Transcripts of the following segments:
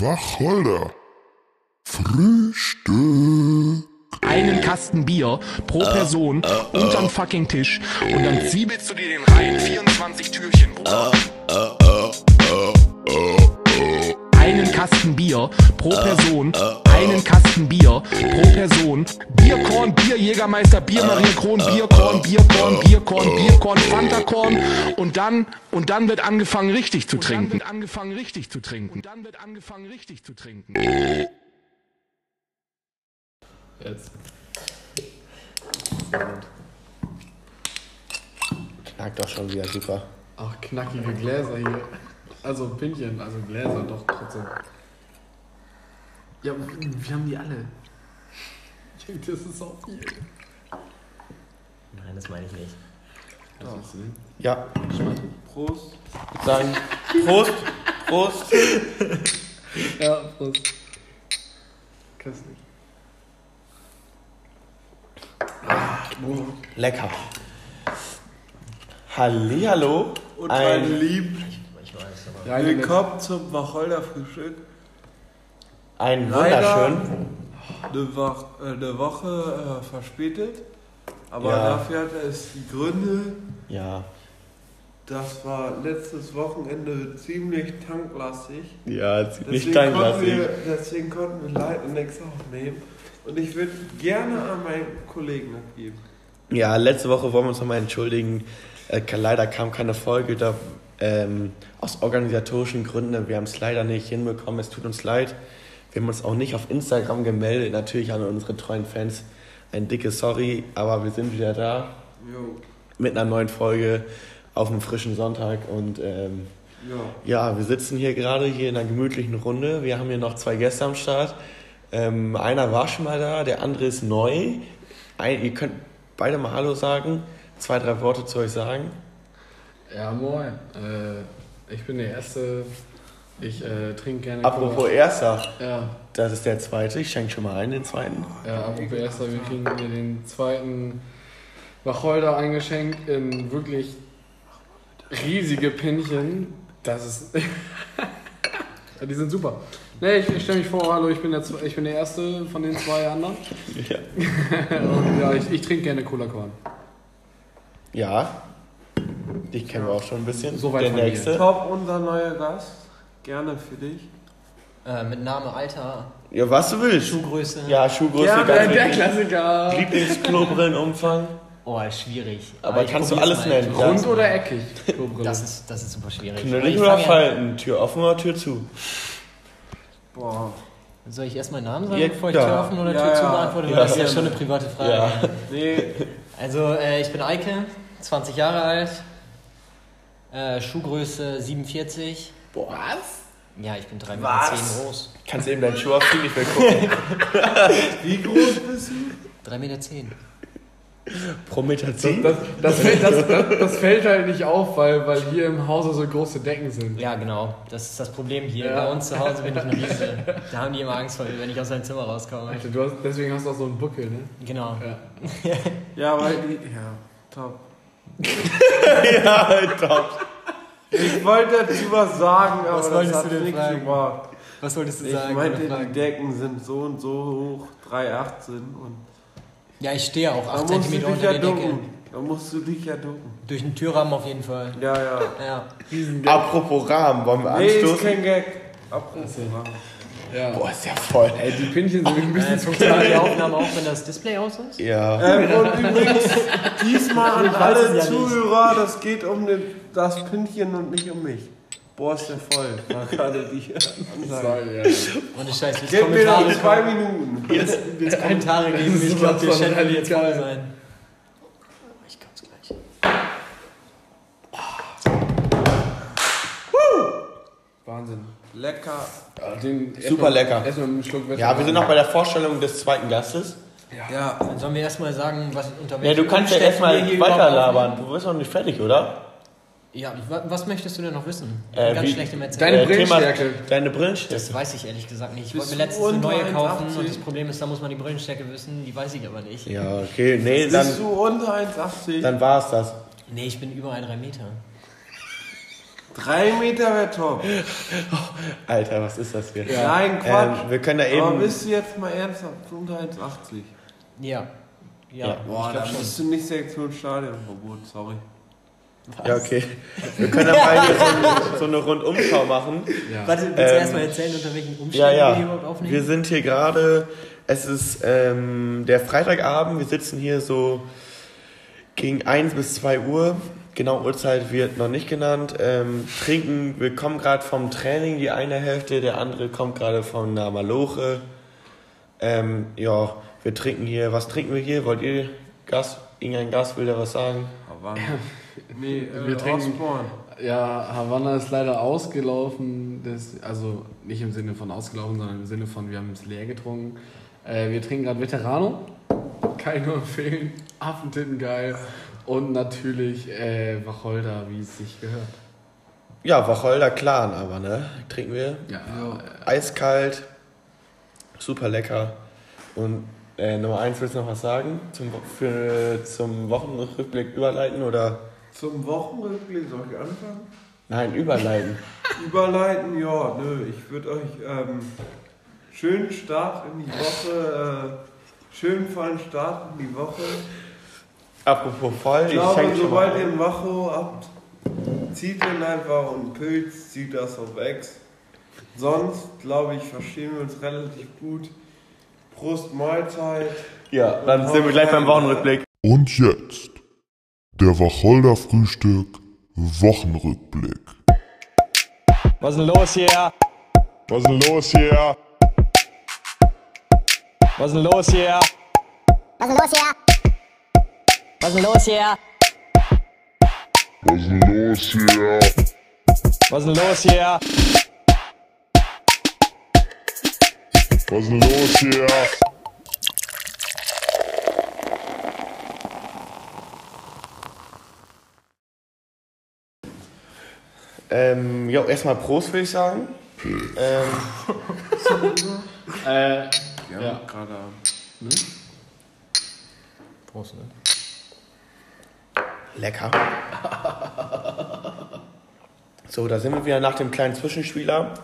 Wacholder. Frühstück. einen Kasten Bier pro Person unterm fucking Tisch und dann zwiebelst du dir den rein. 24 Türchen, Bruder. Kasten Bier pro Person, einen Kasten Bier pro Person. Bierkorn, Bier, Jägermeister, Bier, Bierkorn, Bierkorn, Bierkorn, Bierkorn, Fantakorn und dann, und dann wird angefangen richtig zu trinken. Und dann wird angefangen richtig zu trinken. Und dann wird angefangen richtig zu trinken. Jetzt. Knackt doch schon wieder super. Ach, knackige Gläser hier. Also Pinchen, also Gläser doch trotzdem. Ja, wir haben die alle. Das ist auch viel. Nein, das meine ich nicht. Denn? Ja, Prost. ich sagen, Prost, Prost. Ja, Prost. Köstlich. Lecker. Hallihallo. Und Ein- mein Lieb, Ja, willkommen zum Wacholder-Frühstück. Ein wunderschön. eine, Woche, äh, eine Woche äh, verspätet. Aber Ja. dafür hatte es die Gründe, Ja. das war letztes Wochenende ziemlich tanklastig. Ja, ziemlich Deswegen konnten, tanklastig. wir, deswegen konnten wir leider nichts aufnehmen. Und ich würde gerne an meinen Kollegen abgeben. Ja, letzte Woche wollen wir uns nochmal entschuldigen. Äh, leider kam keine Folge da, ähm, aus organisatorischen Gründen. Wir haben es leider nicht hinbekommen. Es tut uns leid. Wir haben uns auch nicht auf Instagram gemeldet. Natürlich an unsere treuen Fans ein dickes Sorry, aber wir sind wieder da Jo. mit einer neuen Folge auf einem frischen Sonntag. Und ähm, Ja. ja, wir sitzen hier gerade hier in einer gemütlichen Runde. Wir haben hier noch zwei Gäste am Start. Ähm, einer war schon mal da, der andere ist neu. Ein, ihr könnt beide mal Hallo sagen, zwei, drei Worte zu euch sagen. Ja, moin. Äh, ich bin der Erste. Ich äh, trinke gerne Apropos erster, Cola. Ja, das ist der zweite. Ich schenke schon mal ein, den zweiten. ja, apropos Erster. Wir kriegen hier den zweiten Wacholder eingeschenkt in wirklich riesige Pinchen. Das ist. die sind super. Nee, ich, ich stelle mich vor, hallo, ich bin, der, ich bin der Erste von den zwei anderen. Ja. Und ja, ich, ich trinke gerne Cola Korn. Ja. Dich kennen wir auch schon ein bisschen. Soweit der von mir. nächste. Top, unser neuer Gast. Gerne für dich. Äh, mit Name, Alter, Ja, was du willst. Schuhgröße. Ja, Schuhgröße, Ja, ganz der wichtig. Klassiker. Lieblingsknobrillenumfang. Oh, schwierig. Aber ich kannst du alles mal. nennen. Rund oder eckig? Das ist, das ist super schwierig. Knüllig oder fang ja- falten? Tür offen oder Tür zu? Boah. Soll ich erst meinen Namen sagen, Ja, bevor ich ja. Tür offen oder Ja, Tür zu ja. beantworte? Ja. Das ist ja schon eine private Frage. Ja. Nee, Also, äh, ich bin Eike, 20 Jahre alt, äh, Schuhgröße 47. Boah, was? Ja, ich bin 3,10 Meter groß. Kannst du eben deinen Schuh aufziehen? Ich will gucken. wie groß bist du? 3,10 Meter. Pro Meter Das, zehn? das, das, fällt, das, das, das fällt halt nicht auf, weil, weil hier im Hause so große Decken sind. Ja, genau. Das ist das Problem hier. Ja. Bei uns zu Hause bin ich ein Riese. Da haben die immer Angst vor mir, wenn ich aus seinem Zimmer rauskomme. Alter, du hast, deswegen hast du auch so einen Buckel, ne? Genau. Ja. Ja, weil die. Ja, top. ja, top. Ich wollte dazu was sagen, aber Was das wolltest hat nichts fragen? gebracht. Was wolltest du Ich sagen? meinte, oder die? Decken sind so und so hoch, 3,18 und Ja, ich stehe auch da 8 musst du cm unter ja der Decke. ducken. Da musst du dich ja ducken. Durch den Türrahmen auf jeden Fall. Ja, ja. Ja. Apropos Rahmen, wollen wir Nee, ist anstoßen? kein Gag. Apropos. Ja. Boah, ist ja voll. Ey, die Pinchen sind ein bisschen Äh, zu funktioniert die klein. Aufnahme auch, wenn das Display aus ist? Ja. Ähm, und übrigens, diesmal an alle ja nicht. Zuhörer, das geht um den, das Pünktchen und nicht um mich. Boah, ist der voll. War gerade die Ansage. Ohne Scheiß, willst Gib mir noch zwei Minuten. willst, willst Kommentare geben? Ich glaube, von Channel wird jetzt voll sein. Ich komm's gleich. Wahnsinn. Lecker. Den Super lecker. Erstmal einen Schluck Wetter. Ja, wir sind noch bei der Vorstellung des zweiten Gastes. Ja. Dann sollen wir erstmal sagen, was unter Ja, welchen du kannst ja erstmal hier weiter überhaupt labern. aufnehmen. Du bist noch nicht fertig, oder? Ja, wa- was möchtest du denn noch wissen? Ich Äh, ganz wie- schlecht im Erzählen. Deine Äh, Brillenstärke. Deine Brillenstärke. Das weiß ich ehrlich gesagt nicht. Ich Bist wollte mir letztens eine neue kaufen 1,80? und das Problem ist, da muss man die Brillenstärke wissen, die weiß ich aber nicht. Ja, okay. Nee, Bist dann, du unter 1,80? dann war es das. Nee, ich bin über 1,3 Meter. Drei Meter wäre top. Alter, was ist das hier? Nein, Quatsch. Ähm, wir können da Aber eben. bist du jetzt mal ernsthaft unter 1,80? Ja. Ja, Ja. Boah, ich da bist du nicht Sektion Stadionverbot, sorry. Ja, okay. Wir können da mal hier so, eine- so eine Rundumschau machen. Ja. Warte, willst du Ähm, erstmal erzählen, unter welchen Umständen Ja, wir ja. hier überhaupt aufnehmen? Wir sind hier gerade, es ist ähm, der Freitagabend, wir sitzen hier so gegen 1 bis 2 Uhr. Genau Uhrzeit wird noch nicht genannt. Ähm, trinken, wir kommen gerade vom Training, die eine Hälfte, der andere kommt gerade von einer Maloche. Ähm, ja, wir trinken hier, was trinken wir hier? Wollt ihr Gas? Irgendein Gast will da was sagen? Aber nee, äh, Wir trinken- Osborne. Ja, Havanna ist leider ausgelaufen. Das, also nicht im Sinne von ausgelaufen, sondern im Sinne von, wir haben es leer getrunken. Äh, wir trinken gerade Veterano. Kann ich nur empfehlen. Affentitten geil. Und natürlich äh, Wacholder, wie es sich gehört. Ja, Wacholder Clan aber, ne? Trinken wir. Ja, Eiskalt, super lecker. Und äh, Nummer eins, willst du noch was sagen? Zum, für, zum Wochenrückblick überleiten oder? Zum Wochenrückblick soll ich anfangen? Nein, überleiten. Überleiten, ja, nö. Ich würde euch ähm, schönen Start in die Woche, äh, schönen vollen Start in die Woche. Apropos voll, Ich ich glaube, schenke schon sobald ihr Wacho habt, zieht den einfach und Pilz zieht das auf Ex. Sonst, glaube ich, verstehen wir uns relativ gut. Prost Mahlzeit. Ja, dann sind wir gleich beim Wochenrückblick. Und jetzt der Wacholder Frühstück Wochenrückblick. Was ist denn los hier? Was ist denn los hier? Was ist denn los hier? Was ist los hier? Was ist denn los hier? Was ist denn los hier? Was ist denn los hier? Was ist denn los hier? Ähm, jo, erstmal Prost, würde ich sagen. Ähm, äh, Ja, Ja. gerade Prost, ne? Lecker. So, da sind wir wieder nach dem kleinen Zwischenspieler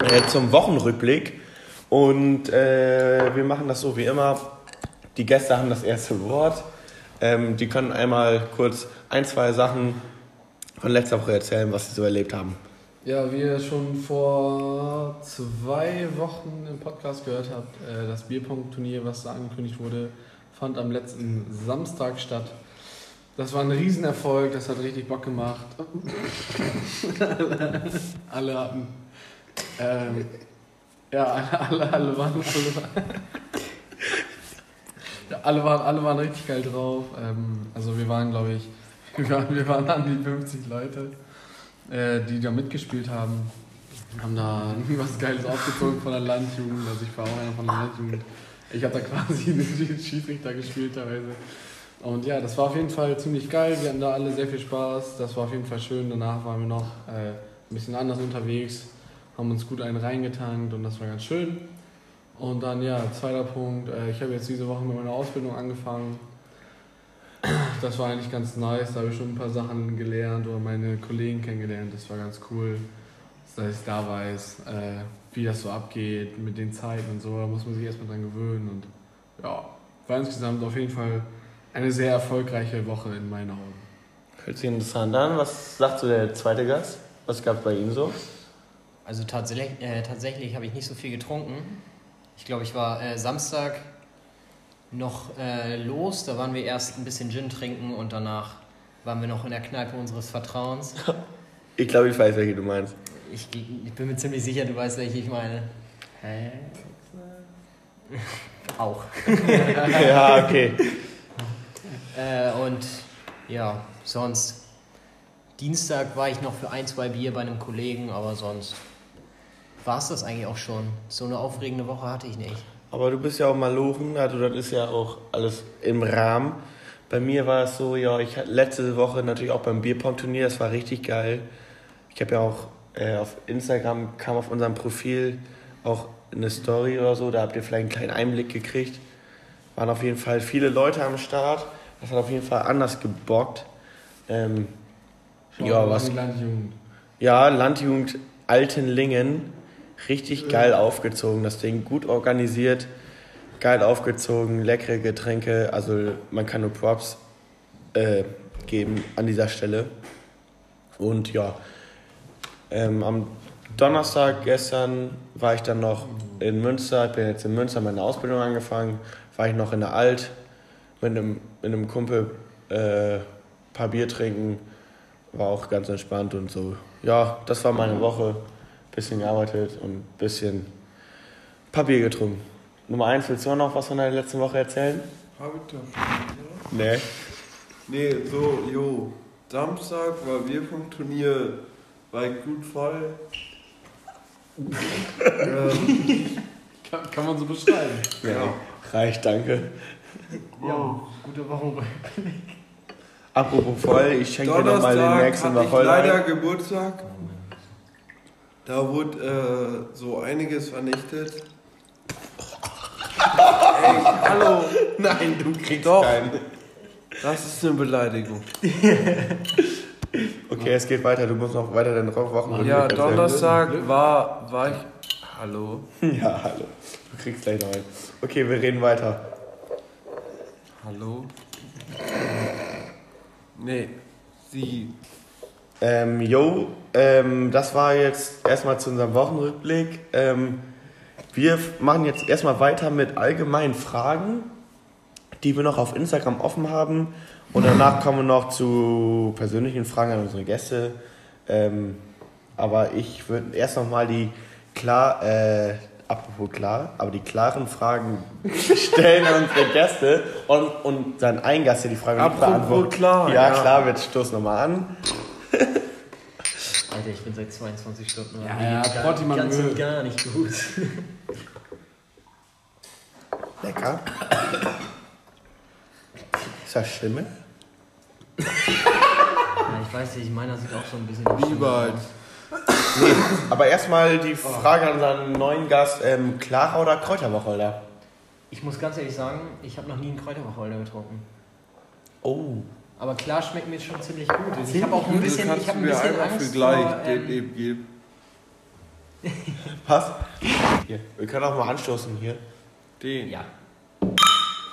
äh, zum Wochenrückblick. Und äh, wir machen das so wie immer. Die Gäste haben das erste Wort. Ähm, die können einmal kurz ein, zwei Sachen von letzter Woche erzählen, was sie so erlebt haben. Ja, wie ihr schon vor zwei Wochen im Podcast gehört habt, äh, das Bierpunkt-Turnier, was da angekündigt wurde, fand am letzten Samstag statt. Das war ein Riesenerfolg, das hat richtig Bock gemacht. alle hatten. Ähm, ja, alle, alle, waren. Alle, waren- alle, waren, alle waren richtig geil drauf. Ähm, also, wir waren, glaube ich, wir waren, wir waren an die 50 Leute äh, die da mitgespielt haben, haben da was Geiles aufgezogen von der Landjugend. Also ich war auch einer von der Landjugend. Ich habe da quasi den Schiedsrichter gespielt teilweise. Und ja, das war auf jeden Fall ziemlich geil. Wir hatten da alle sehr viel Spaß. Das war auf jeden Fall schön. Danach waren wir noch äh, ein bisschen anders unterwegs, haben uns gut einen reingetankt und das war ganz schön. Und dann ja, zweiter Punkt. Äh, ich habe jetzt diese Woche mit meiner Ausbildung angefangen. Das war eigentlich ganz nice. Da habe ich schon ein paar Sachen gelernt oder meine Kollegen kennengelernt. Das war ganz cool, dass ich da weiß, äh, wie das so abgeht mit den Zeiten und so. Da muss man sich erstmal dran gewöhnen. Und ja, war insgesamt auf jeden Fall eine sehr erfolgreiche Woche in meinen Augen. Hört sich interessant an. Was sagt so der zweite Gast? Was gab es bei ihm so? Also tatsächlich, äh, tatsächlich habe ich nicht so viel getrunken. Ich glaube, ich war äh, Samstag noch äh, los. Da waren wir erst ein bisschen Gin trinken und danach waren wir noch in der Kneipe unseres Vertrauens. Ich glaube, ich weiß, welche du meinst. Ich, ich bin mir ziemlich sicher, du weißt, welche ich meine. Hä? Auch. ja, okay. Äh, und ja, sonst. Dienstag war ich noch für ein, zwei Bier bei einem Kollegen, aber sonst war es das eigentlich auch schon. So eine aufregende Woche hatte ich nicht. Aber du bist ja auch Malochen, also das ist ja auch alles im Rahmen. Bei mir war es so, ja, ich hatte letzte Woche natürlich auch beim Bierpong-Turnier, das war richtig geil. Ich habe ja auch äh, auf Instagram kam auf unserem Profil auch eine Story oder so, da habt ihr vielleicht einen kleinen Einblick gekriegt. Waren auf jeden Fall viele Leute am Start. Das hat auf jeden Fall anders gebockt. Ähm, ja, was, Landjugend. Ja, Landjugend Altenlingen. Richtig geil aufgezogen. Das Ding gut organisiert, geil aufgezogen, leckere Getränke. Also man kann nur Props äh, geben an dieser Stelle. Und ja, ähm, am Donnerstag gestern war ich dann noch in Münster. Ich bin jetzt in Münster meine Ausbildung angefangen. War ich noch in der Alt mit einem, mit einem Kumpel äh, paar Bier trinken. War auch ganz entspannt und so. Ja, das war meine Woche. Bisschen gearbeitet und bisschen paar Bier getrunken. Nummer eins, willst du noch was von der letzten Woche erzählen? Hab ich doch schon. Nee. Nee, so, jo. Samstag war wir vom Turnier, war ich gut voll. ähm, Kann, kann man so beschreiben. Ja. Reicht, danke. Ja, gute Woche. Apropos voll, ich schenke dir noch mal den nächsten ich Wacholder. leider ein. Geburtstag. Da wurde äh, so einiges vernichtet. Ey, hallo, Nein, du kriegst Doch. keinen. das ist eine Beleidigung. Okay, es geht weiter. Du musst noch weiter den Wochenrückblick Ja. Donnerstag war, war ich. Hallo? Ja, hallo. Du kriegst gleich noch einen. Okay, wir reden weiter. Hallo? Nee, sie. Ähm, yo, ähm, das war jetzt erstmal zu unserem Wochenrückblick. Ähm, wir machen jetzt erstmal weiter mit allgemeinen Fragen, die wir noch auf Instagram offen haben. Und danach kommen wir noch zu persönlichen Fragen an unsere Gäste. Ähm, aber ich würde erst nochmal die klar, äh, apropos klar, aber die klaren Fragen stellen unsere Gäste und, und dann ein Gast, der die Frage nicht Apropos beantwortet. klar, Ja, ja. klar, wir stoßen nochmal an. Alter, ich bin seit 22 Stunden Ja, ja, Protti, man ganz und gar nicht gut. Lecker. Ist das Schimmel? Ja, ich weiß nicht, meiner sieht auch so ein bisschen Wie bald? Nee, aber erstmal die Frage an unseren neuen Gast, ähm, Clara oder Kräuterwacholder? Ich muss ganz ehrlich sagen, ich habe noch nie einen Kräuterwacholder getrunken. Oh. Aber klar schmeckt mir schon ziemlich gut. Ich habe auch ein Du bisschen, ich hab ein mir bisschen einfach Angst für gleich vor, den ähm, eben geben. Was? Hier. Wir können auch mal anstoßen hier. Den. Ja,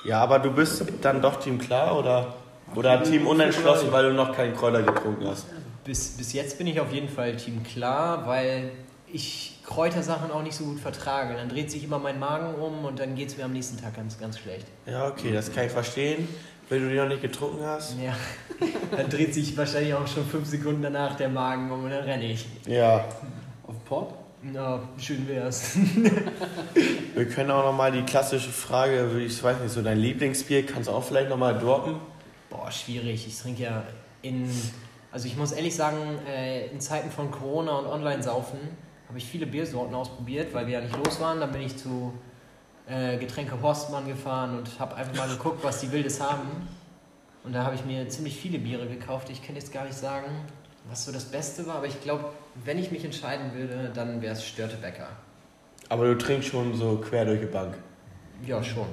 Ja, aber du bist dann doch Team Klar oder, oder Team Unentschlossen, weil du noch keinen Kräuter getrunken hast? Bis, bis jetzt bin ich auf jeden Fall Team klar, weil ich Kräutersachen auch nicht so gut vertrage. Dann dreht sich immer mein Magen um und dann geht es mir am nächsten Tag ganz, ganz schlecht. Ja, okay, das kann ich verstehen. Wenn du die noch nicht getrunken hast. Ja, dann dreht sich wahrscheinlich auch schon fünf Sekunden danach der Magen um und dann renne ich. Ja. Auf Port? Na, schön wär's. Wir können auch nochmal die klassische Frage, ich weiß nicht, so dein Lieblingsbier, kannst du auch vielleicht nochmal droppen? Boah, schwierig. Ich trinke ja in. Also, ich muss ehrlich sagen, äh, in Zeiten von Corona und Online-Saufen habe ich viele Biersorten ausprobiert, weil wir ja nicht los waren. Dann bin ich zu äh, Getränke Horstmann gefahren und habe einfach mal geguckt, was die Wildes haben. Und da habe ich mir ziemlich viele Biere gekauft. Ich kann jetzt gar nicht sagen, was so das Beste war, aber ich glaube, wenn ich mich entscheiden würde, dann wäre es Störtebecker. Aber du trinkst schon so quer durch die Bank. Ja, schon.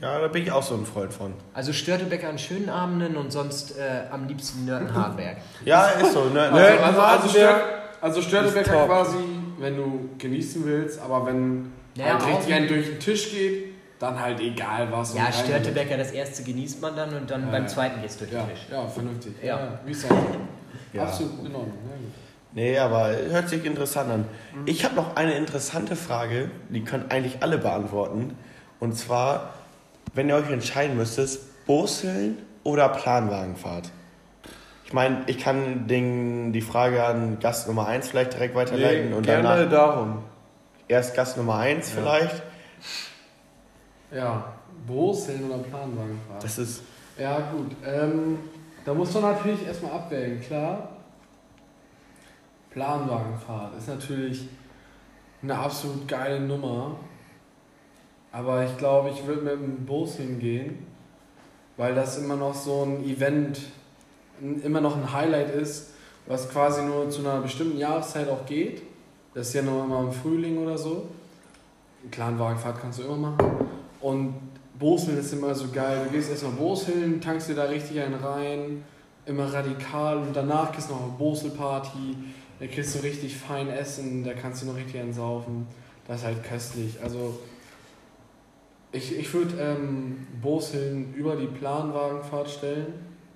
Ja, da bin ich auch so ein Freund von. Also Störtebecker an schönen Abenden und sonst äh, am liebsten Nörten Hardberg. Ja, ist so, ne? Also, also, also, Hardberg Stör, also quasi, wenn du genießen willst, aber wenn Naja, halt richtig einen durch den Tisch geht, dann halt egal was. Ja, Störtebecker, das erste genießt man dann und dann Ja, beim ja. zweiten geht's durch Ja, den Tisch. ja, vernünftig. Ja. Ja, wie es soll. Ja. Absolut in Ordnung. Ja, gut. Nee, aber hört sich interessant an. Ich habe noch eine interessante Frage, die können eigentlich alle beantworten. Und zwar, wenn ihr euch entscheiden müsstet, Boseln oder Planwagenfahrt? Ich meine, ich kann den, die Frage an Gast Nummer 1 vielleicht direkt weiterleiten Nee, und gerne danach darum. erst Gast Nummer 1 vielleicht. Ja, Boseln oder Planwagenfahrt? Das ist, Ja, gut. Ähm, da muss man natürlich erstmal abwägen, klar. Planwagenfahrt ist natürlich eine absolut geile Nummer. Aber ich glaube, ich würde mit dem Bus hingehen, weil das immer noch so ein Event, immer noch ein Highlight ist, was quasi nur zu einer bestimmten Jahreszeit auch geht. Das ist ja nur immer im Frühling oder so. Planwagenfahrt kannst du immer machen. Und Boseln ist immer so geil. Du gehst erstmal Boseln, tankst dir da richtig einen rein, immer radikal und danach gehst du noch auf Boselparty. Da kriegst du richtig fein Essen, da kannst du noch richtig entsaufen. Das ist halt köstlich. Also ich, ich würde ähm, Boseln über die Planwagenfahrt stellen.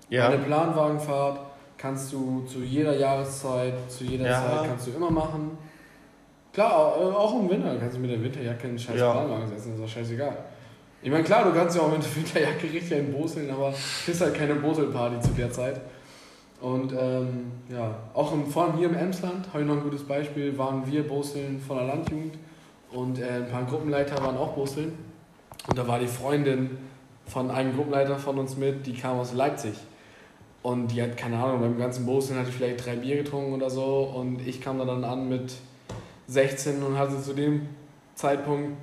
Ja. Eine Planwagenfahrt kannst du zu jeder Jahreszeit, zu jeder Ja. Zeit kannst du immer machen. Klar, au- auch im Winter kannst du mit der Winterjacke einen scheiß Ja. Planwagen setzen, ist doch scheißegal. Ich meine, klar, du kannst ja auch mit der Winterjacke richtig einen Boseln, aber es ist halt keine Boselparty zu der Zeit. Und ähm, ja, auch im, vor allem hier im Emsland, habe ich noch ein gutes Beispiel, waren wir Boseln von der Landjugend und äh, ein paar Gruppenleiter waren auch Boseln. Und da war die Freundin von einem Gruppenleiter von uns mit, die kam aus Leipzig. Und die hat, keine Ahnung, beim ganzen Boseln hatte ich vielleicht drei Bier getrunken oder so. Und ich kam da dann an mit 16 und hatte zu dem Zeitpunkt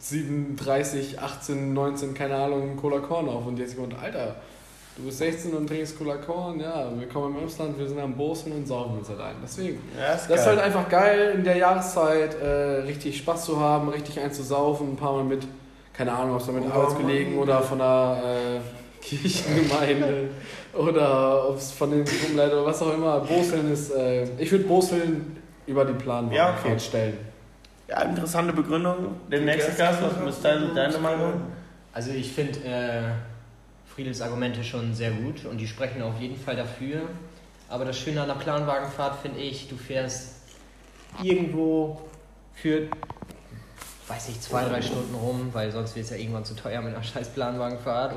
37, 18, 19, keine Ahnung, Cola Korn auf. Und die hat sich gesagt, Alter, du bist 16 und trinkst Cola Korn, ja, wir kommen im Emsland, wir sind am Boseln und saufen uns halt ein. Deswegen. Ja, ist Das ist halt einfach geil, in der Jahreszeit äh, richtig Spaß zu haben, richtig einzusaufen, ein paar Mal mit, keine Ahnung, ob es mit Oh, Arbeitskollegen Mann. oder von der äh, Kirchengemeinde oder ob es von den Gruppenleitern oder was auch immer. Boseln ist, äh, ich würde Boseln über die Planwagen Ja, okay. stellen. ja, interessante Begründung. Der nächste Gast, was ist deine, deine Meinung? Also ich finde äh, Friedels Argumente schon sehr gut und die sprechen auf jeden Fall dafür. Aber das Schöne an der Planwagenfahrt finde ich, du fährst irgendwo für, weiß ich, zwei, drei Stunden rum, weil sonst wird es ja irgendwann zu teuer mit einer scheiß Planwagenfahrt.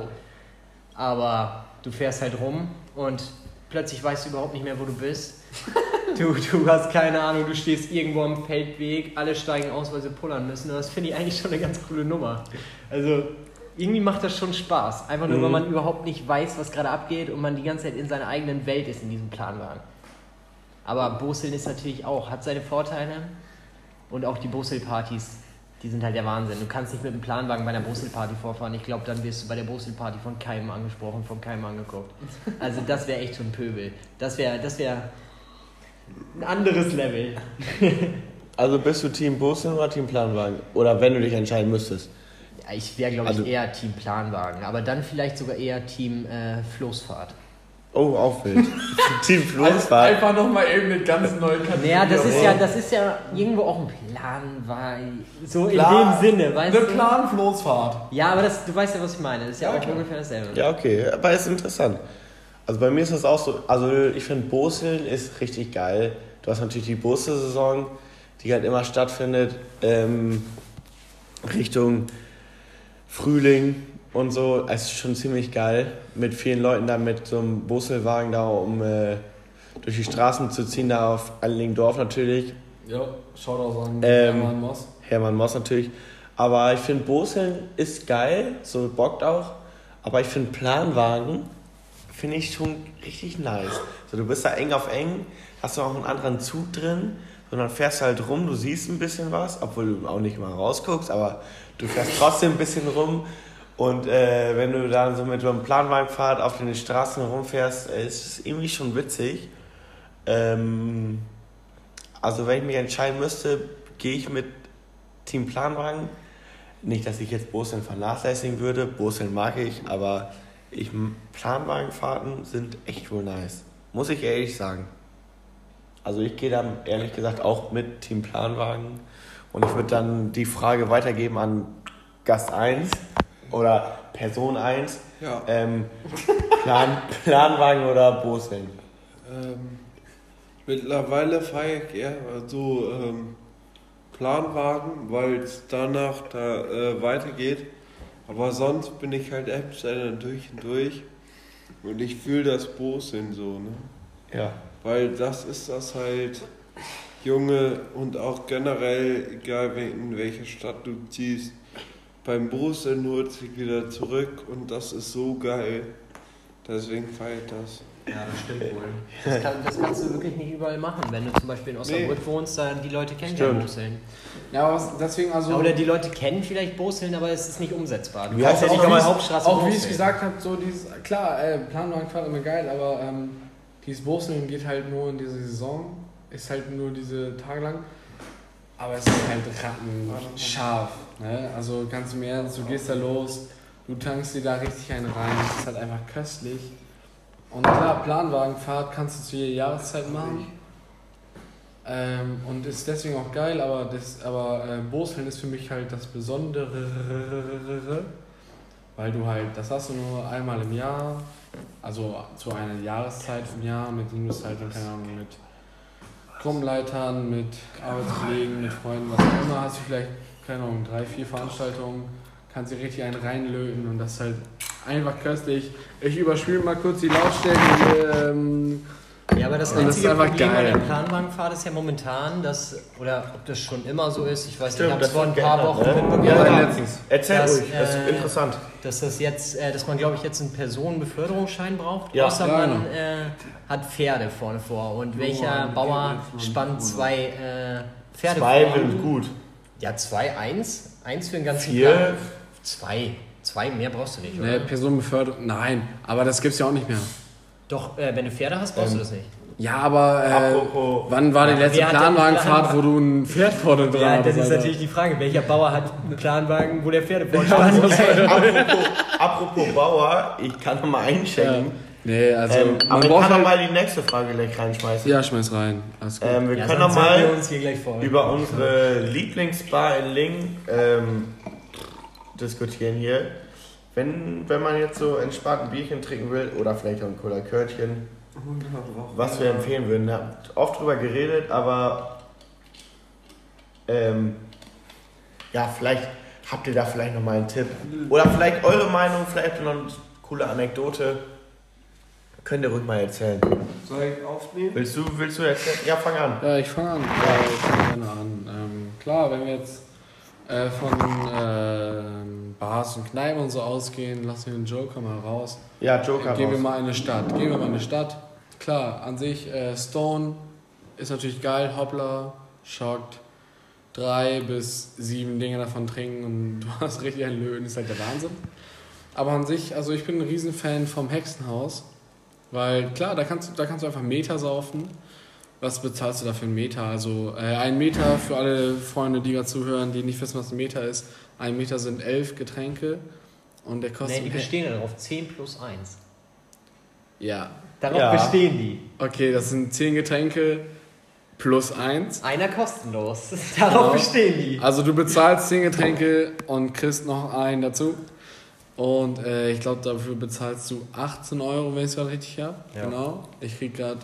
Aber du fährst halt rum und plötzlich weißt du überhaupt nicht mehr, wo du bist. Du, du hast keine Ahnung, du stehst irgendwo am Feldweg, alle steigen aus, weil sie pullern müssen. Und das finde ich eigentlich schon eine ganz coole Nummer. Also irgendwie macht das schon Spaß. Einfach nur, Mhm. weil man überhaupt nicht weiß, was gerade abgeht und man die ganze Zeit in seiner eigenen Welt ist in diesem Planwagen. Aber Boseln ist natürlich auch, hat seine Vorteile. Und auch die Bosel-Partys, die sind halt der Wahnsinn. Du kannst nicht mit einem Planwagen bei einer Bosel-Party vorfahren. Ich glaube, dann wirst du bei der Bosel-Party von keinem angesprochen, von keinem angeguckt. Also das wäre echt schon Pöbel. Das wäre das wär ein anderes Level. Also bist du Team Boseln oder Team Planwagen? Oder wenn du dich entscheiden müsstest? Ja, ich wäre, glaube ich, Also- eher Team Planwagen. Aber dann vielleicht sogar eher Team äh, Floßfahrt. Oh, auch wild. Team Floßfahrt. Einfach nochmal eben eine ganz neue Kategorie. Naja, das ist ja, das ist ja irgendwo auch ein Planwagen. So Plan- in dem Sinne, weißt Eine du? Planfloßfahrt. Ja, aber das, du weißt ja, was ich meine. Das ist ja, Ja, auch klar. ungefähr dasselbe. Ja, okay, aber ist interessant. Also bei mir ist das auch so, also ich finde Boseln ist richtig geil. Du hast natürlich die Busse-Saison, die halt immer stattfindet, ähm, Richtung Frühling und so. Es ist schon ziemlich geil, mit vielen Leuten da mit so einem Busselwagen da, um äh, durch die Straßen zu ziehen, da auf Allending-Dorf natürlich. Ja, Shoutout an Ähm, Hermann Moss. Hermann Moss natürlich. Aber ich finde, Boseln ist geil, so bockt auch. Aber ich finde Planwagen, finde ich schon richtig nice. So, du bist da eng auf eng, hast du auch einen anderen Zug drin, sondern fährst halt rum, du siehst ein bisschen was, obwohl du auch nicht mal rausguckst, aber du fährst trotzdem ein bisschen rum. Und äh, wenn du dann so mit so einem Planwagenfahrt auf den Straßen rumfährst, äh, ist es irgendwie schon witzig. Ähm, also wenn ich mich entscheiden müsste, gehe ich mit Team Planwagen. Nicht, dass ich jetzt Boseln vernachlässigen würde. Boseln mag ich, aber ich, Planwagenfahrten sind echt wohl nice. Muss ich ehrlich sagen. Also ich gehe dann ehrlich gesagt auch mit Team Planwagen. Und ich würde dann die Frage weitergeben an Gast 1 oder Person 1. Ja. Ähm, Plan, Planwagen oder Boseln? Ähm, mittlerweile fahre ich eher so ähm, Planwagen, weil es danach da äh, weitergeht. Aber sonst bin ich halt Appsteiner durch und durch. Und ich fühle das Boseln so, ne? Ja. Weil das ist das halt, Junge, und auch generell, egal in welche Stadt du ziehst, beim holt sich wieder zurück und das ist so geil. Deswegen feiert das. Ja, das stimmt wohl. Das, kann, das kannst du wirklich nicht überall machen. Wenn du zum Beispiel in Osnabrück wohnst, dann die Leute kennen ja. Boseln. Ja, aber deswegen also. Oder die Leute kennen vielleicht Boseln, aber es ist nicht umsetzbar. Du Wie kannst ja nicht der Hauptstraße Auch wie ich es gesagt habe, so dieses, klar, äh, Planwagenfahrt immer geil, aber ähm, dieses Boseln geht halt nur in diese Saison, ist halt nur diese Tage lang. Aber es ist halt rattenscharf. Ne? Also ganz im Ernst, du gehst da los, du tankst dir da richtig einen rein, es ist halt einfach köstlich. Und klar, Planwagenfahrt kannst du zu jeder Jahreszeit machen. Ähm, und ist deswegen auch geil, aber, das, aber äh, Boseln ist für mich halt das Besondere, weil du halt, das hast du nur einmal im Jahr, also zu einer Jahreszeit im Jahr, mit dem du es halt, keine Ahnung, mit Gruppenleitern, mit Arbeitskollegen, mit Freunden, was auch immer, hast du vielleicht, keine Ahnung, drei, vier Veranstaltungen, kannst dir richtig einen reinlöten und das ist halt einfach köstlich. Ich überspiele mal kurz die Lautstärke. Ähm, Ja, aber das das einzige ist einfach Problem an geil. der Planwagenfahrt ist ja momentan, dass, oder ob das schon immer so ist, ich weiß Stimmt, nicht, ich habe es das vor ein paar Wochen ne? mitbekommen, ja, Ja. letztens. Erzähl Das, ruhig, das ist äh, interessant. dass das jetzt, äh, dass man glaube ich jetzt einen Personenbeförderungsschein braucht, Ja. außer Ja, man genau. äh, hat Pferde vorne vor. Und welcher ein Bauer spannt zwei äh, Pferde Zwei vor? sind gut. Ja, zwei, eins, eins für den ganzen Vier. Tag. Zwei, zwei mehr brauchst du nicht, oder? Ne, Personenbeförderung, nein, aber das gibt's ja auch nicht mehr. Doch, äh, wenn du Pferde hast, brauchst Ähm, du das nicht. Ja, aber äh, Apropos- wann war die Ja, letzte wer hat denn Planwagenfahrt, Planwagen? wo du ein Pferd vorne dran Ja, das hattest, ist Alter? natürlich die Frage, welcher Bauer hat einen Planwagen, wo der Pferde vorne spannt? apropos, apropos Bauer, ich kann noch mal einschenken. Nee, also Ähm, man aber ich braucht kann halt... mal die nächste Frage gleich reinschmeißen. Ja, schmeiß rein. Alles gut. Ähm, wir Ja, können noch mal uns hier gleich voll. über unsere Lieblingsbar in Ling ähm, diskutieren hier. Wenn, wenn man jetzt so entspannt ein Bierchen trinken will oder vielleicht auch ein Cola-Körtchen, was wir empfehlen würden. Wir haben oft drüber geredet, aber ähm, ja, vielleicht habt ihr da vielleicht noch mal einen Tipp. Oder vielleicht eure Meinung, vielleicht noch eine coole Anekdote. Könnt ihr ruhig mal erzählen. Soll ich aufnehmen? Willst du, willst du erzählen? Ja, fang an. Ja, ich fange an. Ja, ich fange gerne an. Ähm, klar, wenn wir jetzt äh, von ähm, Bars und Kneipen und so ausgehen, lassen wir den Joker mal raus. Ja, Joker Gehen wir raus. mal in eine Stadt. Gehen wir mal in eine Stadt. Klar, an sich, äh, Stone ist natürlich geil. Hoppla, schockt. Drei bis sieben Dinge davon trinken und du hast richtig einen Löwen, ist halt der Wahnsinn. Aber an sich, also ich bin ein Riesenfan vom Hexenhaus. Weil klar, da kannst, du- da kannst du einfach Meter saufen. Was bezahlst du da für einen Meter? Also äh, ein Meter für alle Freunde, die gerade zuhören, die nicht wissen, was ein Meter ist. Ein Meter sind elf Getränke und der kostet... Nee, die bestehen ja darauf 10 plus 1. ja, Darauf Ja. bestehen die. Okay, das sind 10 Getränke plus 1. Einer kostenlos. Darauf Genau. bestehen die. Also du bezahlst 10 Getränke und kriegst noch einen dazu. Und äh, ich glaube, dafür bezahlst du 18 Euro, wenn ich es gerade richtig habe. Ja. Genau. Ich krieg gerade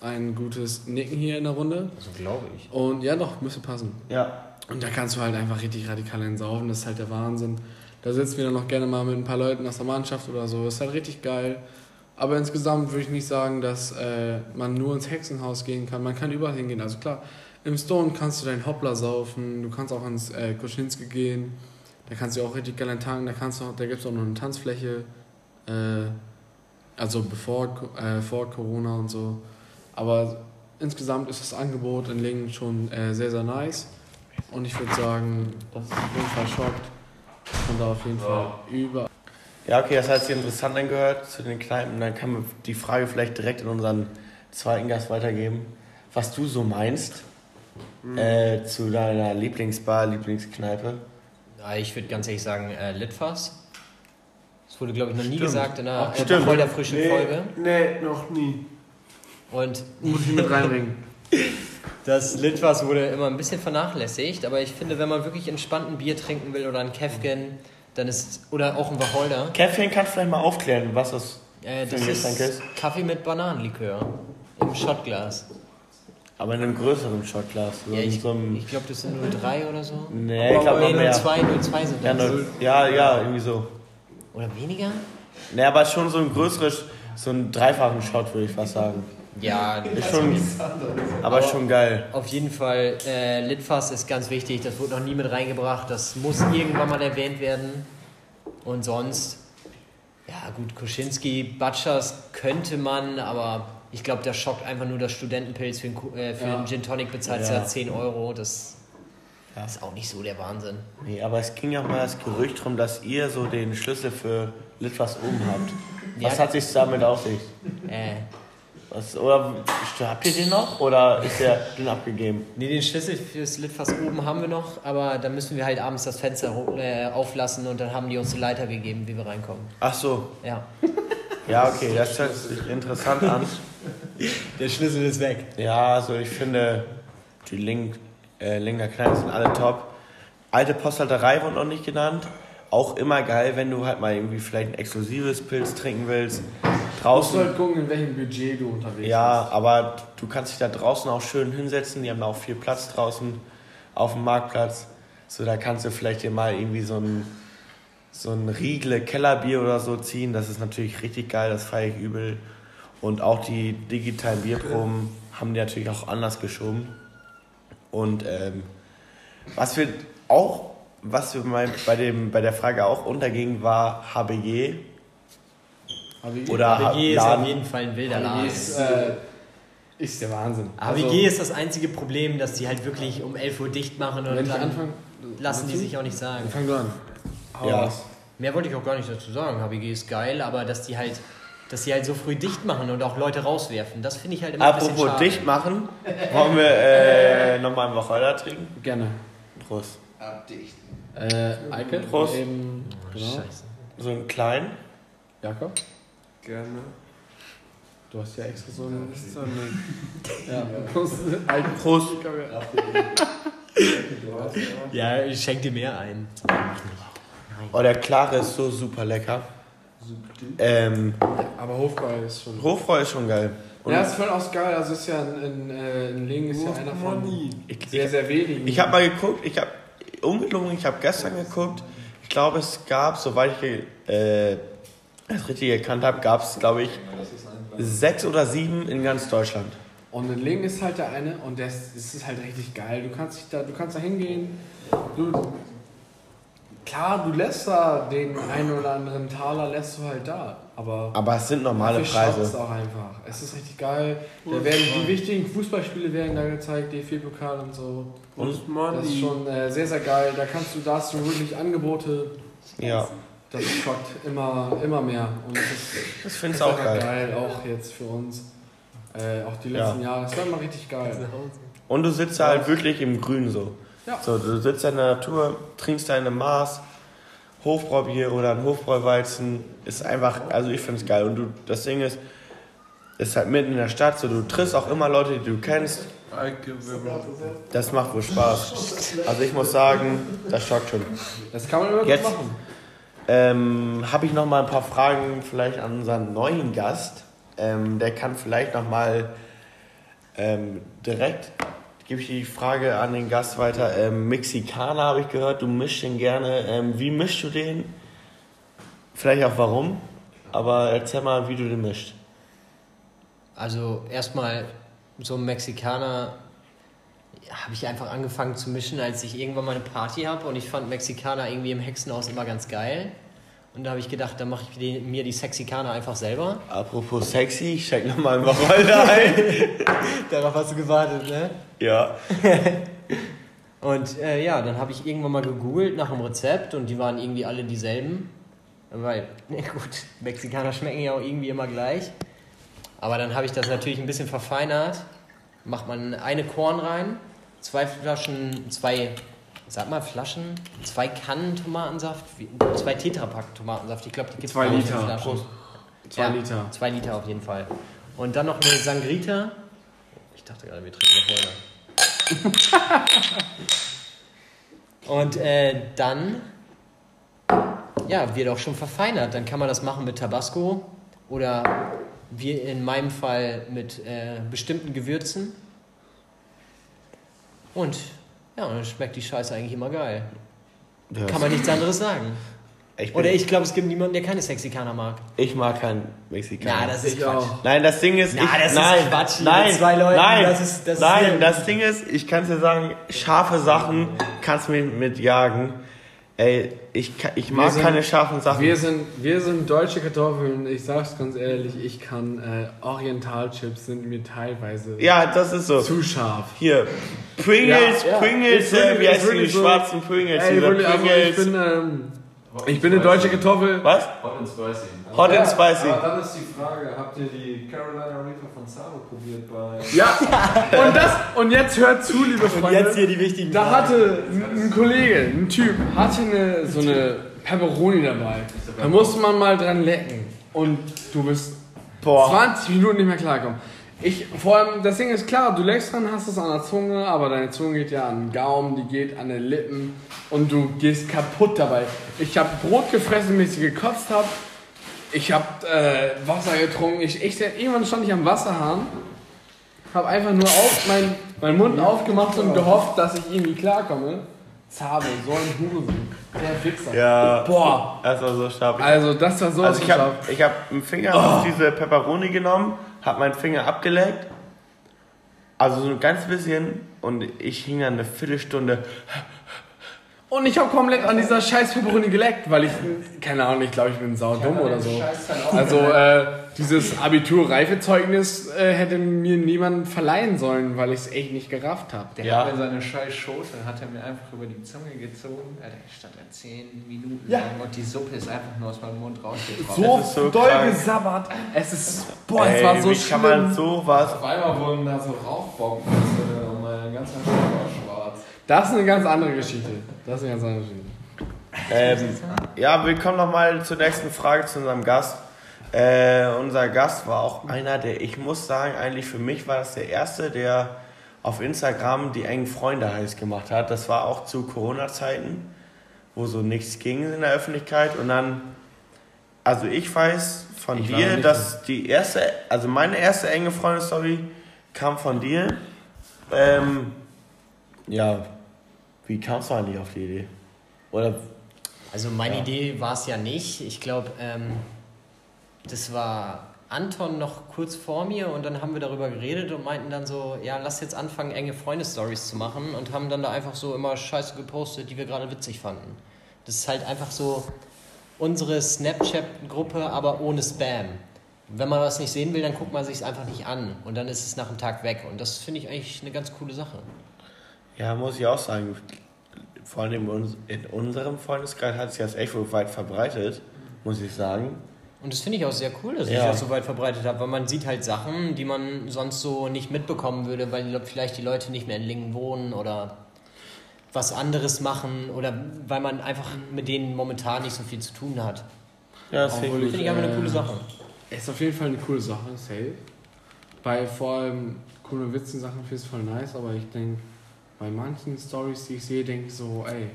ein gutes Nicken hier in der Runde. Also glaube ich. Und ja, doch, müsste passen. Ja. Und da kannst du halt einfach richtig radikal entsaufen. Das ist halt der Wahnsinn. Da sitzen wir dann noch gerne mal mit ein paar Leuten aus der Mannschaft oder so. Das ist halt richtig geil. Aber insgesamt würde ich nicht sagen, dass äh, man nur ins Hexenhaus gehen kann. Man kann überall hingehen. Also klar, im Stone kannst du deinen Hoppler saufen. Du kannst auch ins äh, Koschinski gehen. Da kannst du auch richtig geil tanken. Da, kannst du, da gibt es auch noch eine Tanzfläche. Äh, also bevor äh, vor Corona und so. Aber insgesamt ist das Angebot in Lingen schon äh, sehr, sehr nice. Und ich würde sagen, das ist auf jeden Fall schockt. Und da auf jeden Fall über. Ja, okay, das hat sich interessant angehört zu den Kneipen. Dann kann man die Frage vielleicht direkt in unseren zweiten Gast weitergeben, was du so meinst äh, zu deiner Lieblingsbar, Lieblingskneipe. Ja, ich würde ganz ehrlich sagen, äh, Litfass. Das wurde, glaube ich, noch nie Stimmt. gesagt in einer Ach, äh, der frischen Folge. nee, noch nie. Und Muss ich mit reinbringen. das Litfass wurde immer ein bisschen vernachlässigt, aber ich finde, wenn man wirklich entspannt ein Bier trinken will oder ein Käfgen, dann ist, oder auch ein Wacholder, Käffchen kannst du vielleicht mal aufklären, was das äh, das ein Getränk ist ist. Kaffee mit Bananenlikör im Shotglas. Aber in einem größeren Shotglas. So Ja, ich, so ich glaube, das sind 03 oder so. nee, ich glaube Nee, noch mehr. 02, 02 sind Ja, das. nur, ja, ja, irgendwie so. Oder weniger? Nee, aber schon so ein größeres, so einen dreifachen Shot, würde ich fast sagen. Ja, Ist schon, aber schon geil. Auf jeden Fall, äh, Litfass ist ganz wichtig. Das wurde noch nie mit reingebracht. Das muss irgendwann mal erwähnt werden. Und sonst, ja gut, Koschinski, Batschas könnte man, aber ich glaube, der schockt einfach nur das Studentenpilz für, einen, äh, für Ja. einen Gin Tonic bezahlt Ja. ja 10 Euro. Das ist auch nicht so der Wahnsinn. Nee, aber es ging ja mal das Gerücht drum, dass ihr so den Schlüssel für Litwas oben habt. Was Ja. hat sich damit auf sich? Äh, Was, oder habt ihr den noch oder ist der den abgegeben? nee, den Schlüssel fürs Litfass oben haben wir noch, aber dann müssen wir halt abends das Fenster äh, auflassen und dann haben die uns die Leiter gegeben, wie wir reinkommen. Ach so, Ja. ja okay, das hört sich interessant an. Der Schlüssel ist weg. Ja, also ich finde, die Link, äh, Linker Kneipen sind alle top. Alte Posthalterei wurde noch nicht genannt. Auch immer geil, wenn du halt mal irgendwie vielleicht ein exklusives Pilz trinken willst. Musst du Draußen. halt gucken, in welchem Budget du unterwegs Ja, aber du kannst dich da draußen auch schön hinsetzen. Die haben auch viel Platz draußen auf dem Marktplatz. So, da kannst du vielleicht dir mal irgendwie so ein, so ein Riegle Kellerbier oder so ziehen. Das ist natürlich richtig geil, das feiere ich übel. Und auch die digitalen Bierproben haben die natürlich auch anders geschoben. Und ähm, was wir auch, was wir bei, bei, dem, bei der Frage auch unterging, war HBG. ist. Oder AWG ist auf jeden Fall ein wilder HBG Laden. ist, äh, ist der Wahnsinn. AWG Also, ist das einzige Problem, dass die halt wirklich um 11 Uhr dicht machen und dann anfange, lassen die sich auch nicht sagen. Fang du an. Hau Ja. raus. Mehr wollte ich auch gar nicht dazu sagen. HBG ist geil, aber dass die halt, dass die halt so früh dicht machen und auch Leute rauswerfen, das finde ich halt immer ein bisschen Apropos schade. dicht machen, wollen wir äh, nochmal einen Wacholder trinken? Gerne. Prost. Äh, Eike? Prost. Eben, genau. Scheiße. So einen kleinen. Jakob? Gerne. Du hast ja extra so ist doch eine Ja, Prost. Eike. Prost. Ja, ich schenk dir mehr ein. Oh, der klare ist so super lecker. Ähm, Aber Hofbräu ist schon. Hofbräu ist schon geil. Und Ja, ist voll aus geil. Also ist ja in, in, äh, in Lingen ist ja einer von ich sehr, sehr wenigen. ich habe mal geguckt, ich habe ungelogen, ich habe gestern geguckt. Ich glaube, es gab, soweit ich äh, es richtig erkannt habe, gab es, glaube ich, sechs oder sieben in ganz Deutschland. Und in Lingen ist halt der eine und ist, das ist halt richtig geil. Du kannst dich da, du kannst da hingehen. Du, klar, du lässt da den einen oder anderen Taler lässt du halt da. Aber Aber es sind normale Preise. es auch einfach. Es ist richtig geil. Da werden die wichtigen Fußballspiele werden da gezeigt, DFB-Pokal und so. Und, Das ist schon äh, sehr, sehr geil. Da kannst du, da hast du wirklich Angebote. ja, Das schockt immer, immer mehr. Und das ist das finde ich das auch geil. geil, auch jetzt für uns. Äh, auch die letzten Jahre. Das war immer richtig geil. Und du sitzt da halt wirklich im Grün so. Ja. So, du sitzt in der Natur, trinkst deine Maß, Hofbräubier oder ein Hofbräuweizen. Ist einfach, also ich finde es geil. Und du, das Ding ist, ist halt mitten in der Stadt, so du triffst auch immer Leute, die du kennst. Das macht wohl Spaß. Also ich muss sagen, das schockt schon. Das kann man gut Jetzt machen. ähm, habe ich noch mal ein paar Fragen vielleicht an unseren neuen Gast. Ähm, der kann vielleicht noch mal ähm, direkt gebe ich die Frage an den Gast weiter. Ähm, Mexikaner habe ich gehört, du mischst den gerne. Ähm, wie mischst du den? Vielleicht auch warum, aber erzähl mal, wie du den mischst. Also erstmal so ein Mexikaner habe ich einfach angefangen zu mischen, als ich irgendwann mal eine Party habe und ich fand Mexikaner irgendwie im Hexenhaus immer ganz geil. Und da habe ich gedacht, dann mache ich die, mir die Sexikaner einfach selber. Apropos sexy, ich check nochmal einen Wacholder ein. Darauf hast du gewartet, ne? ja. Und äh, ja, dann habe ich irgendwann mal gegoogelt nach einem Rezept und die waren irgendwie alle dieselben. Weil, ne gut, Mexikaner schmecken ja auch irgendwie immer gleich. Aber dann habe ich das natürlich ein bisschen verfeinert. Macht man eine Korn rein, zwei Flaschen, zwei, sag mal Flaschen, zwei Kannen Tomatensaft, zwei Tetrapack Tomatensaft. Ich glaube, die gibt es Zwei in Liter. Flaschen. Prost. Zwei Ja, Liter. Zwei Liter auf jeden Fall. Und dann noch eine Sangrita. Ich dachte gerade, wir trinken noch Holder. Und äh, dann, ja, wird auch schon verfeinert. Dann kann man das machen mit Tabasco oder wie in meinem Fall mit äh, bestimmten Gewürzen. Und ja, dann schmeckt die Scheiße eigentlich immer geil. Kann man nichts anderes sagen. Ich, Oder ich glaube, es gibt niemanden, der keine Sexikaner mag. ich mag keinen Mexikaner. Ja, das ist Ich Quatsch. auch. Nein, das Ding ist, Na, ich, das ist nein, Quatsch hier nein, zwei Leuten, nein, das ist- das ist nein, hier- das Ding ist, ich kann dir sagen, scharfe Sachen kannst du mir mit jagen. Ey, ich, ka- ich mag sind- keine scharfen Sachen. Wir sind, wir sind deutsche Kartoffeln. Ich sag's ganz ehrlich, ich kann äh, Orientalchips sind mir teilweise ja, das ist so. zu scharf. Hier, Pringles, Ja, ja. Pringles, wirklich- äh, wie heißen die so. schwarzen Pringles? Ey, ich Pringles. bin, ähm, ich bin eine deutsche Kartoffel. was? Hot and spicy. Hot and spicy. Aber dann ist die Frage, habt ihr die Carolina Reaper von Sabo probiert bei... Ja, und das, und jetzt hört zu, liebe Freunde. die wichtigen Da hatte ein, Kollege, ein Typ, hatte eine, so eine Pepperoni dabei. Da musste man mal dran lecken. Und du bist Boah. 20 Minuten nicht mehr klarkommen. Ich, vor allem, das Ding ist klar, du legst dran, hast es an der Zunge, aber deine Zunge geht ja an den Gaumen, die geht an den Lippen und du gehst kaputt dabei. Ich habe Brot gefressen, bis ich gekotzt habe. Ich habe äh, Wasser getrunken. Ich, ich, irgendwann stand ich am Wasserhahn, habe einfach nur auf, mein, meinen Mund aufgemacht und gehofft, dass ich irgendwie klarkomme. Zabe, so ein Hurensohn. Der Wichser. Ja. Boah. Das war so scharf. Also, das war so Also ich habe scharf. ich hab einen Finger auf diese Peperoni genommen, habe meinen Finger abgeleckt, also so ein ganz bisschen und ich hing dann eine Viertelstunde. Und ich habe komplett an dieser scheiß Pepperoni geleckt, weil ich, keine Ahnung, ich glaube, ich bin saudumm oder so. Also äh, dieses Abitur-Reifezeugnis äh, hätte mir niemand verleihen sollen, weil ich es echt nicht gerafft habe. Der Ja. hat mir seine scheiß Schote, hat er mir einfach über die Zunge gezogen. Alter, ich stand da 10 Minuten Ja. lang und die Suppe ist einfach nur aus meinem Mund rausgekommen. So, Es ist so doll krank. gesabbert. Es ist, boah, es war so wie schlimm. kann man sowas? Auf einmal wurden da so Rauchbomben und mein ganzer Körper war schwarz. Das ist eine ganz andere Geschichte. Das ist eine ganz andere Geschichte. Ähm, ja, wir kommen nochmal zur nächsten Frage zu unserem Gast. Äh, unser Gast war auch einer, der, ich muss sagen, eigentlich für mich war das der erste, der auf Instagram die engen Freunde heiß gemacht hat. Das war auch zu Corona-Zeiten, wo so nichts ging in der Öffentlichkeit. Und dann, also ich weiß von Ich dir, dass die erste, also meine erste enge Freunde-Story kam von dir. Ähm, ja, wie kamst du eigentlich auf die Idee? Oder Also meine Idee war es ja nicht. Ich glaube, ähm, das war Anton noch kurz vor mir und dann haben wir darüber geredet und meinten dann so, ja, lass jetzt anfangen, enge Freunde-Stories zu machen und haben dann da einfach so immer Scheiße gepostet, die wir gerade witzig fanden. Das ist halt einfach so unsere Snapchat-Gruppe, aber ohne Spam. Wenn man was nicht sehen will, dann guckt man sich es einfach nicht an und dann ist es nach einem Tag weg und das finde ich eigentlich eine ganz coole Sache. Ja, muss ich auch sagen. Vor allem in uns- in unserem Freundeskreis hat es sich das echt wohl weit verbreitet, muss ich sagen. Und das finde ich auch sehr cool, dass ich Ja. das so weit verbreitet habe, weil man sieht halt Sachen, die man sonst so nicht mitbekommen würde, weil vielleicht die Leute nicht mehr in Lingen wohnen oder was anderes machen oder weil man einfach mit denen momentan nicht so viel zu tun hat. Ja, das finde Finde ich einfach eine äh, coole Sache. Ist auf jeden Fall eine coole Sache, safe. Bei vor allem coolen Witzen Sachen finde ich es voll nice, aber ich denke, bei manchen Stories, die ich sehe, denke ich so, ey.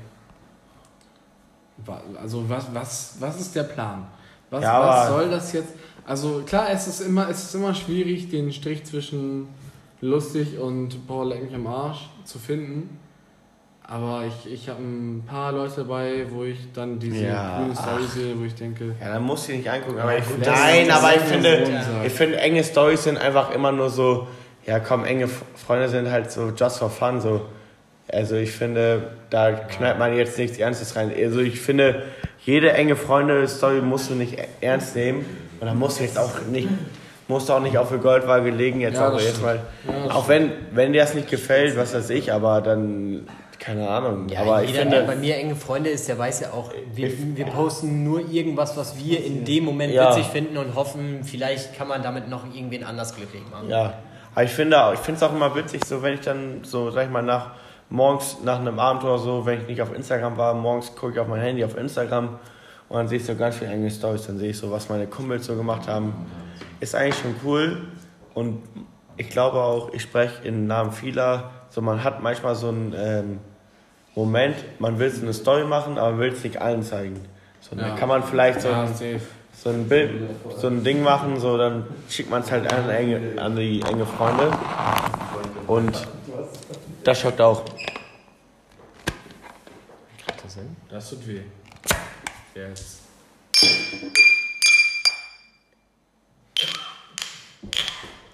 Also was, was, was ist der Plan? Was, Ja, was soll das jetzt? Also klar, es ist immer, es ist immer schwierig, den Strich zwischen lustig und boah, leck mich am Arsch zu finden. Aber ich, ich habe ein paar Leute dabei, wo ich dann diese Ja, Storys ach. sehe, wo ich denke, Ja, dann musst du die nicht angucken. Aber ich, nein, aber ich finde, ich finde, enge Stories sind einfach immer nur so, ja komm, enge Freunde sind halt so just for fun. So. Also ich finde, da knallt man jetzt nichts Ernstes rein. Also ich finde, jede enge Freunde-Story musst du nicht e- ernst nehmen. Und dann musst du jetzt auch nicht, musst du auch nicht auf die Goldwaage legen. Jetzt Ja, auch jetzt mal. Ja, Auch wenn, wenn dir das nicht gefällt, was weiß ich, aber dann, keine Ahnung. Ja, aber ich jeder, der bei finde, mir enge Freunde ist, der weiß ja auch, wir, wir posten nur irgendwas, was wir in dem Moment Ja. witzig finden und hoffen, vielleicht kann man damit noch irgendwen anders glücklich machen. Ja, aber ich finde auch- ich finde es auch immer witzig, so wenn ich dann so, sag ich mal, nach morgens, nach einem Abend oder so, wenn ich nicht auf Instagram war, morgens gucke ich auf mein Handy auf Instagram und dann sehe ich so ganz viele enge Stories, dann sehe ich so, was meine Kumpels so gemacht haben. Ist eigentlich schon cool und ich glaube auch, ich spreche im Namen vieler, so man hat manchmal so einen ähm, Moment, man will so eine Story machen, aber man will es nicht allen zeigen. So, dann Ja. kann man vielleicht so ein so ein Bild, so ein Ding machen, so dann schickt man es halt an, an die enge Freunde. Und das schockt auch. Macht das tut weh. Yes.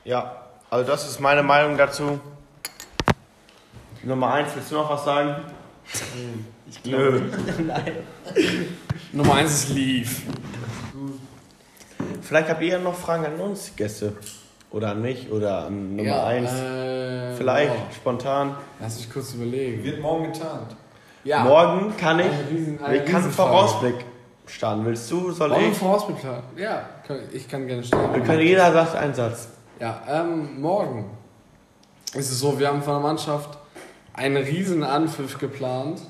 Ja, also das ist meine Meinung dazu. Nummer eins, willst du noch was sagen? Ich Nö. Nummer eins ist Leaf. Vielleicht habt ihr ja noch Fragen an uns, Gäste. Oder an mich oder an Nummer eins. Äh, Vielleicht boah, spontan. Lass mich kurz überlegen. Wird morgen getarnt. Ja. Morgen kann ich, Eine Riesen- eine ich kann einen. Vorausblick starten. Willst du, soll wir ich? Vorausblick planen? Ja, ich kann gerne starten. Wir können, jeder sagt einen Satz. Ja, ähm, morgen ist es so, wir haben von der Mannschaft einen riesen Anpfiff geplant.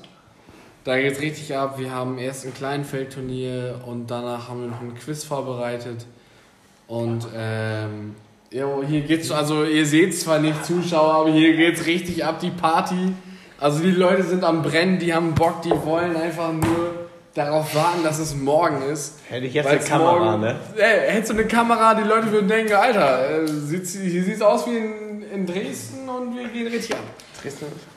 Da geht's richtig ab. Wir haben erst ein Kleinfeldturnier und danach haben wir noch ein Quiz vorbereitet. Und ähm, Jo, hier geht's, also ihr seht zwar nicht Zuschauer, aber hier geht's richtig ab, die Party. Also die Leute sind am Brennen, die haben Bock, die wollen einfach nur darauf warten, dass es morgen ist. Hätte ich jetzt eine Kamera, morgen, ne? Ey, hättest du eine Kamera, die Leute würden denken, Alter, äh, sieht's, hier sieht's aus wie in, in Dresden und wir gehen richtig ab.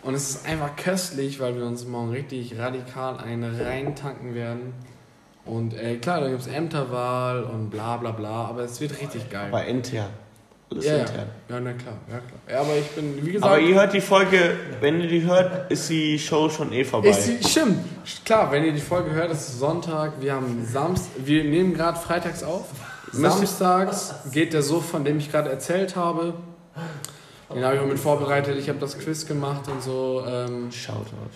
Und es ist einfach köstlich, weil wir uns morgen richtig radikal einen reintanken werden. Und äh, klar, da gibt's Ämterwahl und bla bla bla, aber es wird richtig geil. Aber intern. Alles ja, ja. intern. ja, na klar, ja klar. Ja, aber ich bin, wie gesagt, Aber ihr hört die Folge, wenn ihr die hört, ist die Show schon eh vorbei. ist die, stimmt. Klar, wenn ihr die Folge hört, ist es Sonntag, wir haben Samstag, wir nehmen gerade freitags auf. Samstags geht der Suff, von dem ich gerade erzählt habe. Den habe ich auch mit vorbereitet, ich habe das Quiz gemacht und so. Ähm, Shoutout.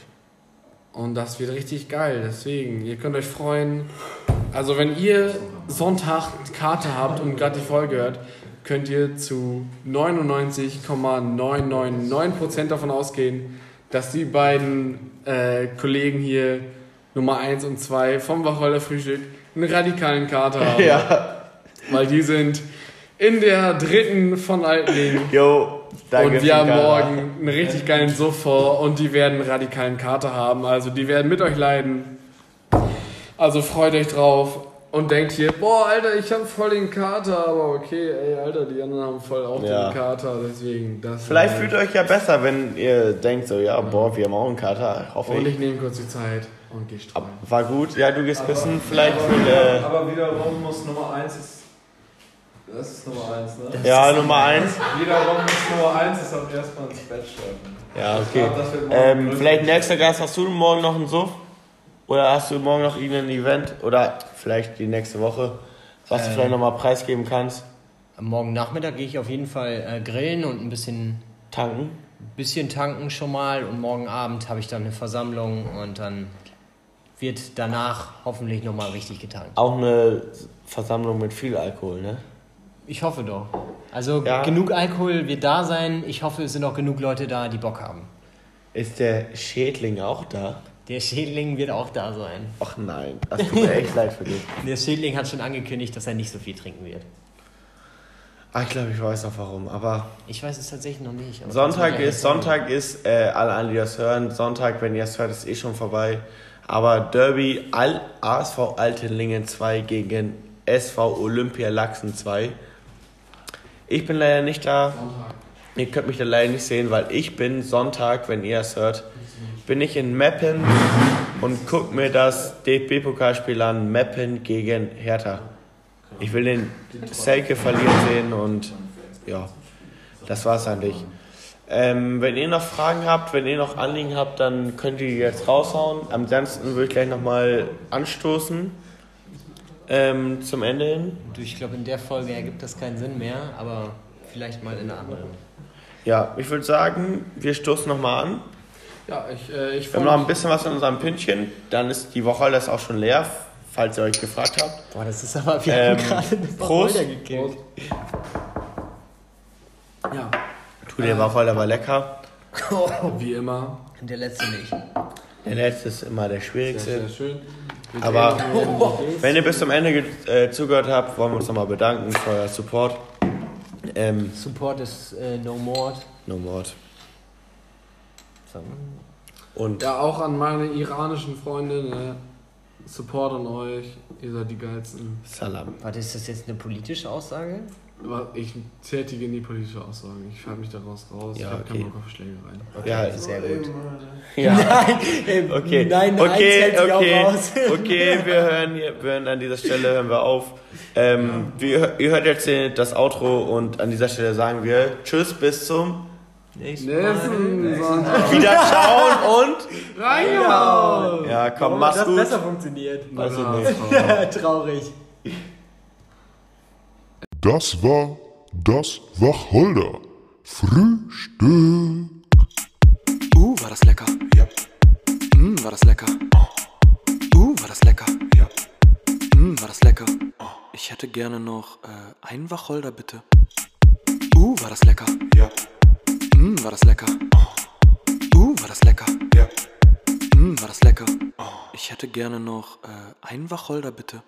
Und das wird richtig geil. Deswegen, ihr könnt euch freuen. Also, wenn ihr Sonntag Karte habt und gerade die Folge hört, könnt ihr zu 99,999% davon ausgehen, dass die beiden äh, Kollegen hier Nummer 1 und 2 vom Wacholder Frühstück einen radikalen Kater haben. Ja. Weil die sind in der dritten von Altling. Jo, danke. Und wir haben morgen einen richtig geilen Suff vor und die werden einen radikalen Kater haben. Also die werden mit euch leiden. Also freut euch drauf und denkt hier, boah, Alter, ich habe voll den Kater, aber okay, ey, Alter, die anderen haben voll auch Ja. den Kater, deswegen das. Vielleicht fühlt ihr euch ja besser, wenn ihr denkt so, ja, boah, wir haben auch einen Kater, hoffe Und ich. ich nehme kurz die Zeit und geh streuen. War gut, ja, du gehst pissen, vielleicht für, äh, Aber wiederum muss Nummer 1 ist. Das ist Nummer 1, ne? ja, Nummer eins. Wiederum muss Nummer 1 ist auch erstmal ins Bett steigen. Ja, Ich okay. glaub, das Ähm, vielleicht nächster Gast, hast du morgen noch einen Suff? Oder hast du morgen noch irgendein Event? Oder vielleicht die nächste Woche, was du vielleicht nochmal preisgeben kannst? Morgen Nachmittag gehe ich auf jeden Fall äh, grillen und ein bisschen, Tanken? bisschen tanken schon mal. Und morgen Abend habe ich dann eine Versammlung und dann wird danach hoffentlich nochmal richtig getankt. Auch eine Versammlung mit viel Alkohol, ne? Ich hoffe doch. Also Ja. genug Alkohol wird da sein. Ich hoffe, es sind auch genug Leute da, die Bock haben. Ist der Schädling auch da? Der Schädling wird auch da sein. Ach nein, das tut mir echt leid für dich. Der Schädling hat schon angekündigt, dass er nicht so viel trinken wird. Ah, ich glaube, ich weiß auch warum. Aber Ich weiß es tatsächlich noch nicht. aber Sonntag ist. Sonntag ist, äh, alle an, die das hören, Sonntag, wenn ihr es hört, ist eh schon vorbei. Aber Derby Al ASV Altenlingen 2 gegen SV Olympia Lachsen 2. Ich bin leider nicht da. Ihr könnt mich da leider nicht sehen, weil ich bin Sonntag, wenn ihr es hört, bin ich in Meppen und guck mir das DFB-Pokalspiel an, Meppen gegen Hertha. Ich will den Selke verlieren sehen und ja, das war's eigentlich. Ähm, wenn ihr noch Fragen habt, wenn ihr noch Anliegen habt, dann könnt ihr jetzt raushauen. Ansonsten würde ich gleich nochmal anstoßen ähm, zum Ende hin. Du, Ich glaube, in der Folge ergibt das keinen Sinn mehr, aber vielleicht mal in einer anderen. Ja, ich würde sagen, wir stoßen nochmal an. Ja, ich, äh, ich Wir haben noch ein bisschen was in unserem Pünktchen. Dann ist die Woche alles auch schon leer, falls ihr euch gefragt habt. Boah, das ist aber, wir Ähm, haben gerade eine Prost. Gekillt. Ja, Tu, der Wacholder war lecker. wie immer. Und der letzte nicht. Der letzte ist immer der Sehr, schwierigste. sehr schön. Wir Aber wenn ihr bis zum Ende äh, zugehört habt, wollen wir uns nochmal bedanken für euer Support. Ähm, Support ist äh, no more. no more. So. Und Ja, auch an meine iranischen Freunde, ne? Support an euch, ihr seid die geilsten. Salam. Warte, ist das jetzt eine politische Aussage? Aber ich tätige nie politische Aussagen. Ich halte mich daraus raus. Ja, ich habe okay. keinen Bock auf Schlägereien. Ja, sehr gut. Ja. Nein, Okay, nein, nein, okay, okay, raus. okay, wir hören, hier, wir hören an dieser Stelle hören wir auf. Ähm, wir, ihr hört jetzt den- das Outro und an dieser Stelle sagen wir Tschüss, bis zum Nächsten Sonntag. Wiederschauen und Reingehauen! ja, komm, mach's das gut. besser funktioniert. Ich nicht. Traurig. Das war das Wacholder Frühstück. Uh, war das lecker. Ja. Mm, war das lecker. Uh, war das lecker. Ja. Mm, war das lecker. Ich hätte gerne noch äh, einen Wacholder, bitte. Uh, war das lecker. Ja. Mm, war das lecker. Uh, war das lecker. Ja. Mm, war das lecker. Ich hätte gerne noch äh, einen Wacholder, bitte.